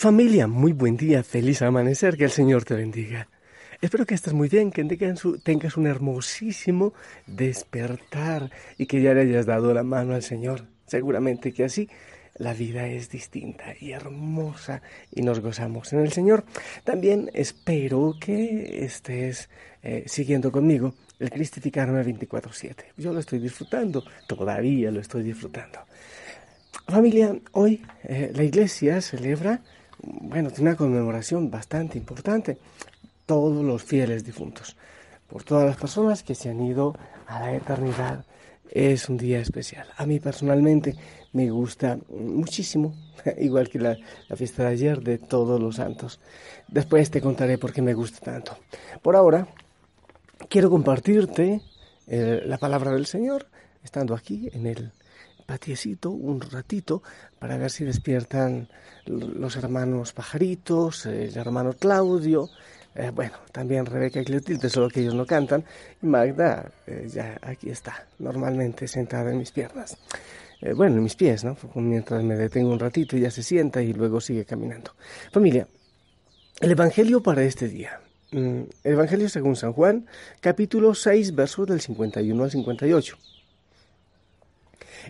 Familia, muy buen día, feliz amanecer, que el Señor te bendiga. Espero que estés muy bien, que tengas un hermosísimo despertar y que ya le hayas dado la mano al Señor. Seguramente que así la vida es distinta y hermosa y nos gozamos en el Señor. También espero que estés eh, siguiendo conmigo el Cristificarme 24/7. Yo lo estoy disfrutando, todavía lo estoy disfrutando. Familia, hoy eh, la iglesia celebra bueno, tiene una conmemoración bastante importante. Todos los fieles difuntos, por todas las personas que se han ido a la eternidad, es un día especial. A mí personalmente me gusta muchísimo, igual que la, fiesta de ayer de todos los santos. Después te contaré por qué me gusta tanto. Por ahora, quiero compartirte eh, la palabra del Señor, estando aquí en el patiecito un ratito para ver si despiertan los hermanos Pajaritos, el hermano Claudio, eh, bueno, también Rebeca y Cleotilde, solo que ellos no cantan, y Magda eh, ya aquí está, normalmente sentada en mis piernas. Eh, bueno, en mis pies, ¿no? Mientras me detengo un ratito, ya se sienta y luego sigue caminando. Familia, el Evangelio para este día. Mm, el Evangelio según San Juan, capítulo 6, versos del 51 al 58.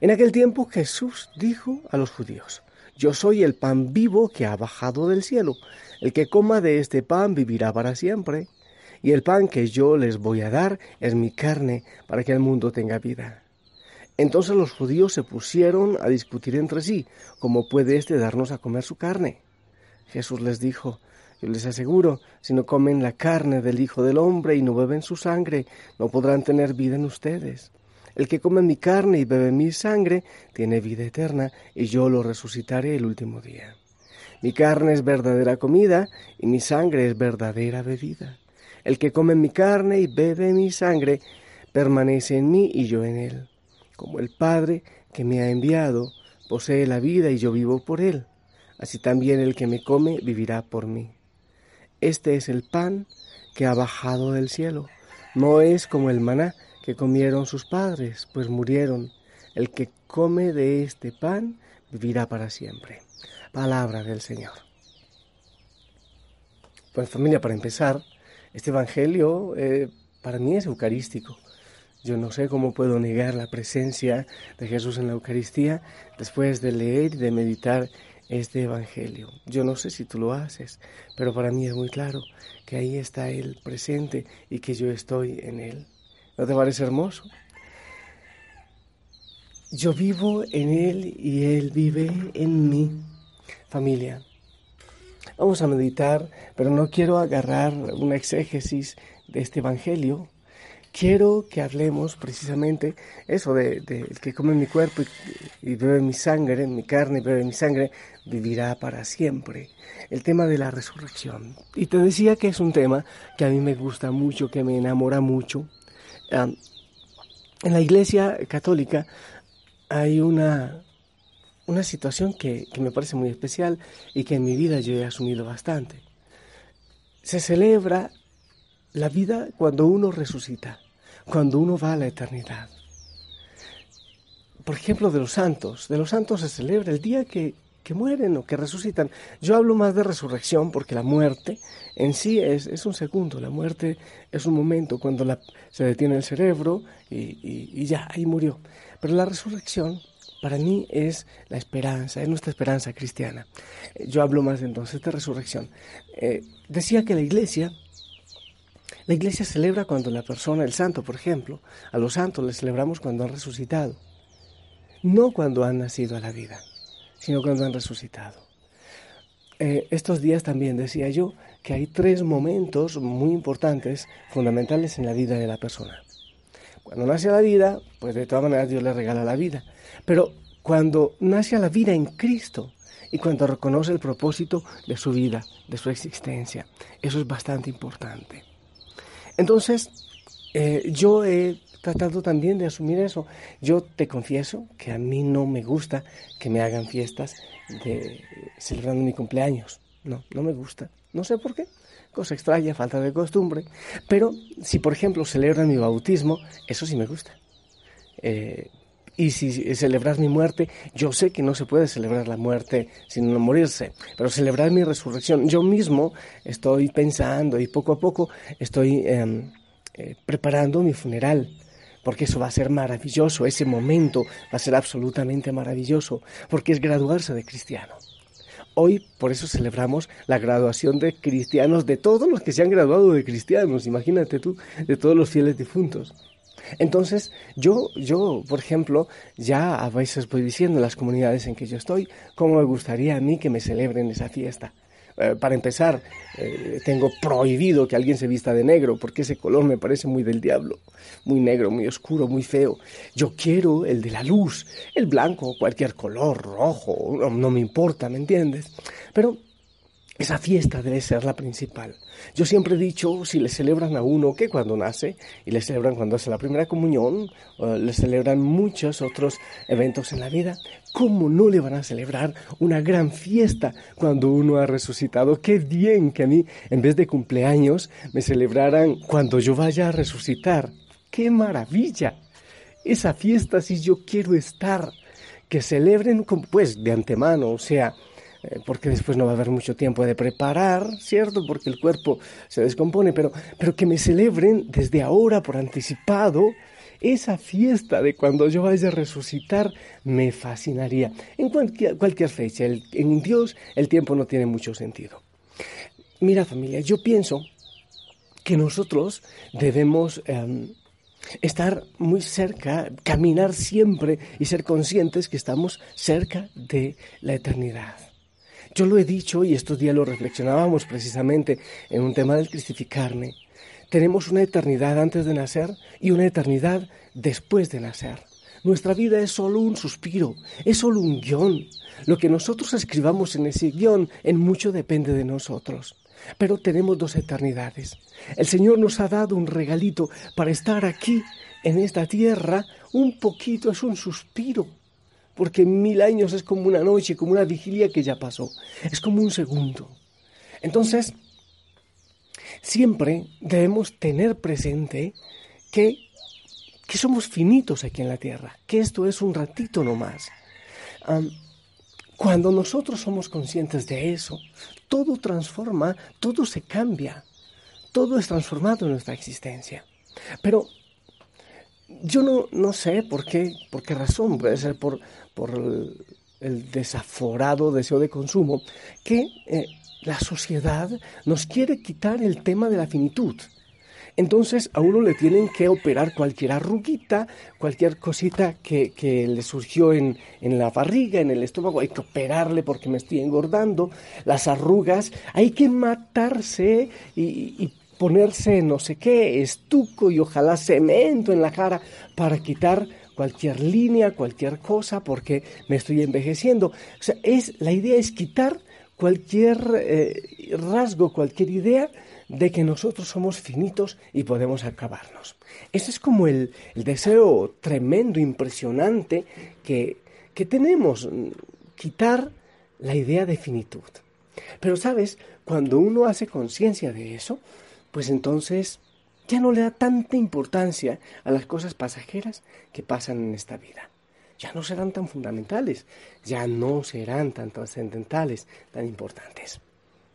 En aquel tiempo Jesús dijo a los judíos, Yo soy el pan vivo que ha bajado del cielo. El que coma de este pan vivirá para siempre. Y el pan que yo les voy a dar es mi carne, para que el mundo tenga vida. Entonces los judíos se pusieron a discutir entre sí, ¿cómo puede éste darnos a comer su carne? Jesús les dijo, yo les aseguro, si no comen la carne del Hijo del Hombre y no beben su sangre, no podrán tener vida en ustedes. El que come mi carne y bebe mi sangre tiene vida eterna, y yo lo resucitaré el último día. Mi carne es verdadera comida, y mi sangre es verdadera bebida. El que come mi carne y bebe mi sangre permanece en mí y yo en él. Como el Padre que me ha enviado posee la vida y yo vivo por él, así también el que me come vivirá por mí. Este es el pan que ha bajado del cielo. No es como el maná comieron sus padres, pues murieron. El que come de este pan vivirá para siempre. Palabra del Señor. Pues familia, para empezar, este Evangelio eh, para mí es eucarístico. Yo no sé cómo puedo negar la presencia de Jesús en la Eucaristía después de leer y de meditar este Evangelio. Yo no sé si tú lo haces, pero para mí es muy claro que ahí está Él presente y que yo estoy en Él. ¿No te parece hermoso? Yo vivo en Él y Él vive en mí. Familia, vamos a meditar, pero no quiero agarrar una exégesis de este Evangelio. Quiero que hablemos precisamente eso de, el que come mi cuerpo y, y, bebe mi sangre, mi carne y bebe mi sangre, vivirá para siempre. El tema de la resurrección. Y te decía que es un tema que a mí me gusta mucho, que me enamora mucho en la Iglesia Católica hay una, una situación que, que, me parece muy especial y que en mi vida yo he asumido bastante. Se celebra la vida cuando uno resucita, cuando uno va a la eternidad. Por ejemplo, de los santos. De los santos se celebra el día que que mueren o que resucitan. Yo hablo más de resurrección porque la muerte en sí es, es un segundo, la muerte es un momento cuando la, se detiene el cerebro y, y, ya, ahí murió. Pero la resurrección para mí es la esperanza, es nuestra esperanza cristiana. Yo hablo más entonces de resurrección. Eh, decía que la iglesia, la iglesia celebra cuando la persona, el santo por ejemplo, a los santos les celebramos cuando han resucitado, no cuando han nacido a la vida sino cuando han resucitado. eh, estos días también decía yo que hay tres momentos muy importantes, fundamentales en la vida de la persona. Cuando nace la vida, pues de todas maneras Dios le regala la vida. Pero cuando nace la vida en Cristo y cuando reconoce el propósito de su vida, de su existencia, eso es bastante importante. Entonces, eh, yo he tratado también de asumir eso. Yo te confieso que a mí no me gusta que me hagan fiestas de celebrando mi cumpleaños. No, no me gusta. No sé por qué. Cosa extraña, falta de costumbre. Pero si, por ejemplo, celebran mi bautismo, eso sí me gusta. Eh, y si celebras mi muerte, yo sé que no se puede celebrar la muerte sin no morirse, pero celebrar mi resurrección, yo mismo estoy pensando y poco a poco estoy em, eh, preparando mi funeral porque eso va a ser maravilloso, ese momento va a ser absolutamente maravilloso, porque es graduarse de cristiano. Hoy por eso celebramos la graduación de cristianos, de todos los que se han graduado de cristianos, imagínate tú, de todos los fieles difuntos. Entonces, yo, yo, por ejemplo, ya a veces voy diciendo en las comunidades en que yo estoy, cómo me gustaría a mí que me celebren esa fiesta. Eh, para empezar, eh, tengo prohibido que alguien se vista de negro, porque ese color me parece muy del diablo, muy negro, muy oscuro, muy feo. Yo quiero el de la luz, el blanco, cualquier color, rojo, no me importa, ¿me entiendes? Pero esa fiesta debe ser la principal. Yo siempre he dicho, si le celebran a uno que cuando nace, y le celebran cuando hace la primera comunión, le celebran muchos otros eventos en la vida, ¿cómo no le van a celebrar una gran fiesta cuando uno ha resucitado? Qué bien que a mí, en vez de cumpleaños, me celebraran cuando yo vaya a resucitar. ¡Qué maravilla! Esa fiesta si yo quiero estar. Que celebren, pues, de antemano, o sea, eh, porque después no va a haber mucho tiempo de preparar, ¿cierto? Porque el cuerpo se descompone, pero, pero que me celebren desde ahora por anticipado esa fiesta de cuando yo vaya a resucitar me fascinaría. En cualquier, fecha, en Dios el tiempo no tiene mucho sentido. Mira familia, yo pienso que nosotros debemos em, estar muy cerca, caminar siempre y ser conscientes que estamos cerca de la eternidad. Yo lo he dicho y estos días lo reflexionábamos precisamente en un tema del cristificarme. Tenemos una eternidad antes de nacer y una eternidad después de nacer. Nuestra vida es solo un suspiro, es solo un guion. Lo que nosotros escribamos en ese guion en mucho depende de nosotros. Pero tenemos dos eternidades. El Señor nos ha dado un regalito para estar aquí, en esta tierra, un poquito, es un suspiro porque mil años es como una noche, como una vigilia que ya pasó, es como un segundo. Entonces, siempre debemos tener presente que, que somos finitos aquí en la tierra, que esto es un ratito nomás. cuando nosotros somos conscientes de eso, todo transforma, todo se cambia, todo es transformado en nuestra existencia. Pero yo no, no sé por qué, por qué razón, puede ser por, por el, desaforado deseo de consumo, que eh, la sociedad nos quiere quitar el tema de la finitud. Entonces a uno le tienen que operar cualquier arruguita, cualquier cosita que, que le surgió en, en, la barriga, en el estómago, hay que operarle porque me estoy engordando, las arrugas, hay que matarse y, y ponerse no sé qué, estuco y ojalá cemento en la cara para quitar cualquier línea, cualquier cosa, porque me estoy envejeciendo. O sea, es, la idea es quitar cualquier eh, rasgo, cualquier idea de que nosotros somos finitos y podemos acabarnos. Ese es como el, el deseo tremendo, impresionante que, que tenemos, quitar la idea de finitud. Pero sabes, cuando uno hace conciencia de eso, pues entonces ya no le da tanta importancia a las cosas pasajeras que pasan en esta vida. Ya no serán tan fundamentales, ya no serán tan trascendentales, tan importantes.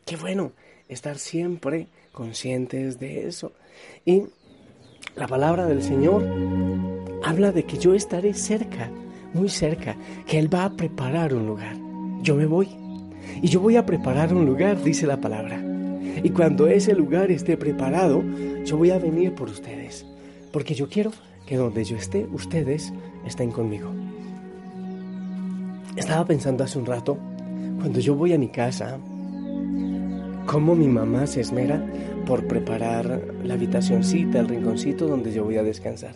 Qué bueno estar siempre conscientes de eso. Y la palabra del Señor habla de que yo estaré cerca, muy cerca, que Él va a preparar un lugar. Yo me voy. Y yo voy a preparar un lugar, dice la palabra. Y cuando ese lugar esté preparado, yo voy a venir por ustedes. Porque yo quiero que donde yo esté, ustedes estén conmigo. Estaba pensando hace un rato, cuando yo voy a mi casa cómo mi mamá se esmera por preparar la habitacioncita, el rinconcito donde yo voy a descansar.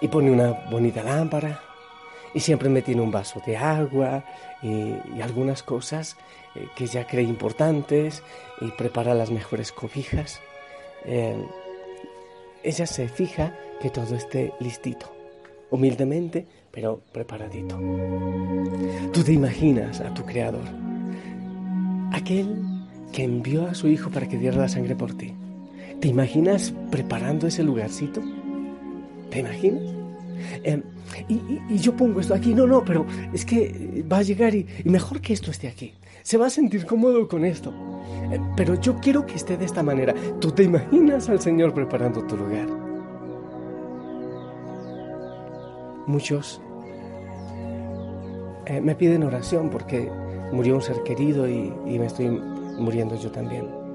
Y pone una bonita lámpara y siempre me tiene un vaso de agua y, algunas cosas eh, que ya cree importantes y prepara las mejores cobijas. Eh, ella se fija que todo esté listito, humildemente, pero preparadito. Tú te imaginas a tu creador, aquel que envió a su hijo para que diera la sangre por ti. ¿Te imaginas preparando ese lugarcito? ¿Te imaginas? Em, y, yo pongo esto aquí, no, no, pero es que va a llegar y, mejor que esto esté aquí. Se va a sentir cómodo con esto. Em, pero yo quiero que esté de esta manera. ¿Tú te imaginas al Señor preparando tu lugar? Muchos eh, me piden oración porque murió un ser querido y me estoy muriendo yo también.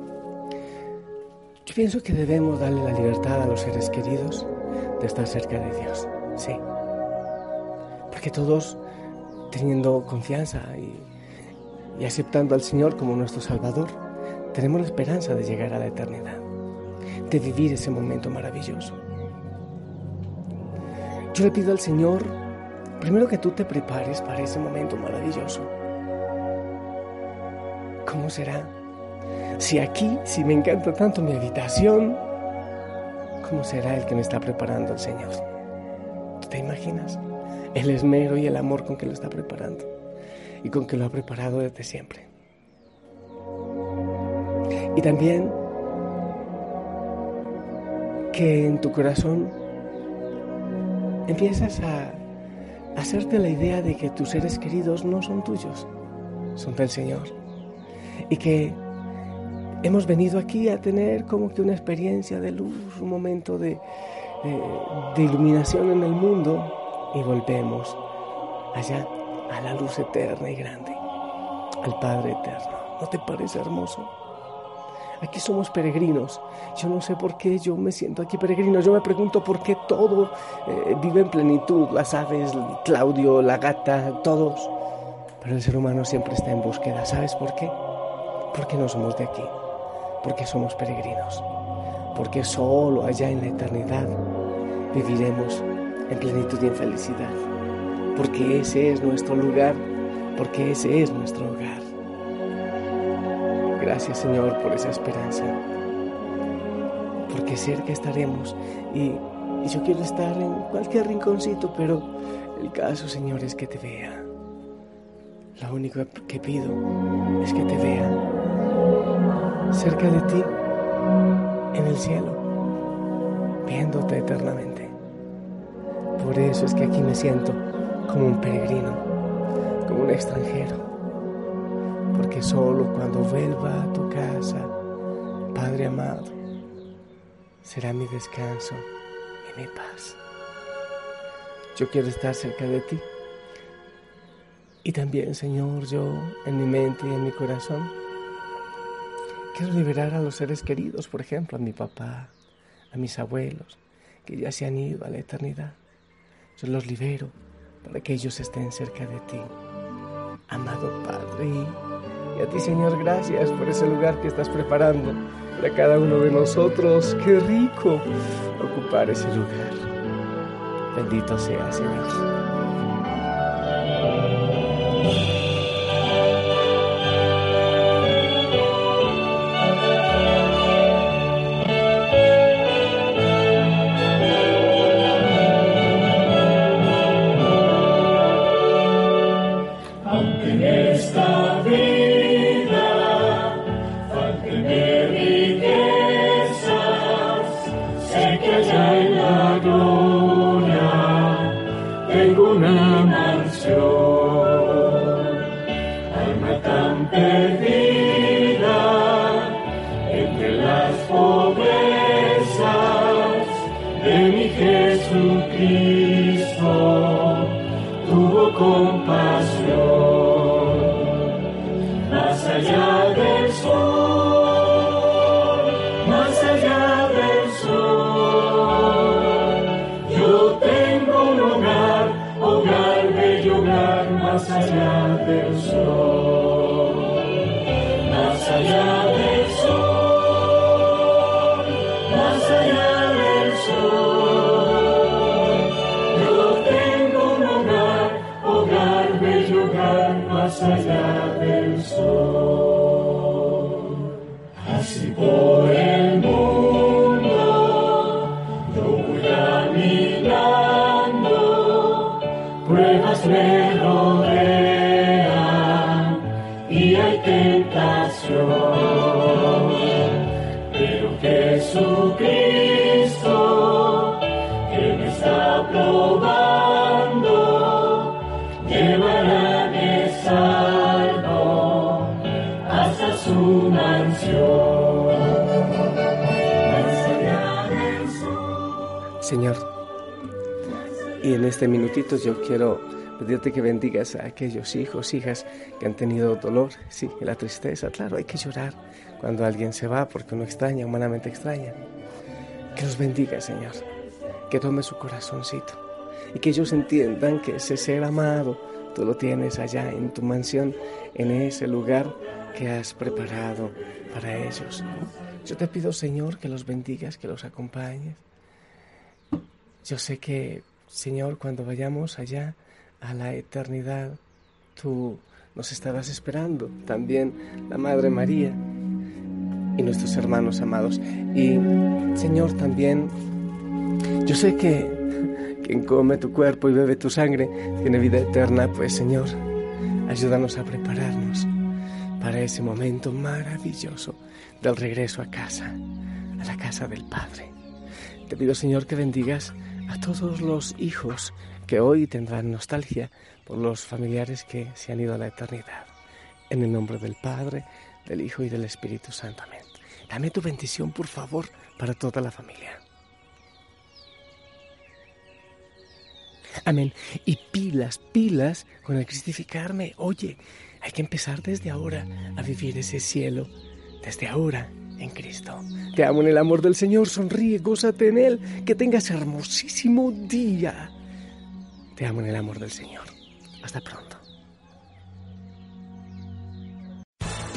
Yo pienso que debemos darle la libertad a los seres queridos de estar cerca de Dios, sí. Porque todos, teniendo confianza y, y aceptando al Señor como nuestro Salvador, tenemos la esperanza de llegar a la eternidad, de vivir ese momento maravilloso. Yo le pido al Señor, primero que tú te prepares para ese momento maravilloso ¿Cómo será? Si aquí, si me encanta tanto mi habitación, ¿cómo será el que me está preparando el Señor? ¿Tú te imaginas? El esmero y el amor con que lo está preparando y con que lo ha preparado desde siempre. Y también que en tu corazón empiezas a hacerte la idea de que tus seres queridos no son tuyos, son del Señor y que hemos venido aquí a tener como que una experiencia de luz, un momento de, iluminación en el mundo y volvemos allá a la luz eterna y grande, al Padre eterno. ¿No te parece hermoso? Aquí somos peregrinos. Yo no sé por qué yo me siento aquí peregrino. Yo me pregunto por qué todo eh, vive en plenitud. Las aves, Claudio, la gata, todos. Pero el ser humano siempre está en búsqueda. ¿Sabes por qué? porque no somos de aquí, porque somos peregrinos, porque solo allá en la eternidad viviremos en plenitud y en felicidad, porque ese es nuestro lugar, porque ese es nuestro hogar. Gracias Señor por esa esperanza, porque cerca estaremos y, yo quiero estar en cualquier rinconcito, pero el caso Señor es que te vea. Lo único que pido es que te vea cerca de ti, en el cielo, viéndote eternamente. Por eso es que aquí me siento como un peregrino, como un extranjero, porque solo cuando vuelva a tu casa, Padre amado, será mi descanso y mi paz. Yo quiero estar cerca de ti. Y también, Señor, yo en mi mente y en mi corazón Liberar a los seres queridos, por ejemplo, a mi papá, a mis abuelos, que ya se han ido a la eternidad. Yo los libero para que ellos estén cerca de ti. Amado Padre, y a ti Señor, gracias por ese lugar que estás preparando para cada uno de nosotros. Qué rico ocupar ese lugar. Bendito sea, Señor. Más allá del más allá del sol. Así por el mundo Señor, y en este minutito yo quiero pedirte que bendigas a aquellos hijos, hijas que han tenido dolor, sí, la tristeza, claro, hay que llorar cuando alguien se va porque uno extraña, humanamente extraña. Que los bendiga, Señor, que tome su corazoncito. Y que ellos entiendan que ese ser amado tú lo tienes allá en tu mansión, en ese lugar que has preparado para ellos. Yo te pido, Señor, que los bendigas, que los acompañes. Yo sé que, Señor, cuando vayamos allá a la eternidad, tú nos estarás esperando, también la Madre María y nuestros hermanos amados. Y, Señor, también, yo sé que quien come tu cuerpo y bebe tu sangre tiene vida eterna, pues, Señor, ayúdanos a prepararnos para ese momento maravilloso del regreso a casa, a la casa del Padre. Te pido, Señor, que bendigas a todos los hijos que hoy tendrán nostalgia por los familiares que se han ido a la eternidad. En el nombre del Padre, del Hijo y del Espíritu Santo. Amén. Dame tu bendición, por favor, para toda la familia. Amén. Y pilas, pilas con el cristificarme. Oye, hay que empezar desde ahora a vivir ese cielo, desde ahora en Cristo. Te amo en el amor del Señor, sonríe, gózate en Él, que tengas hermosísimo día. Te amo en el amor del Señor. Hasta pronto.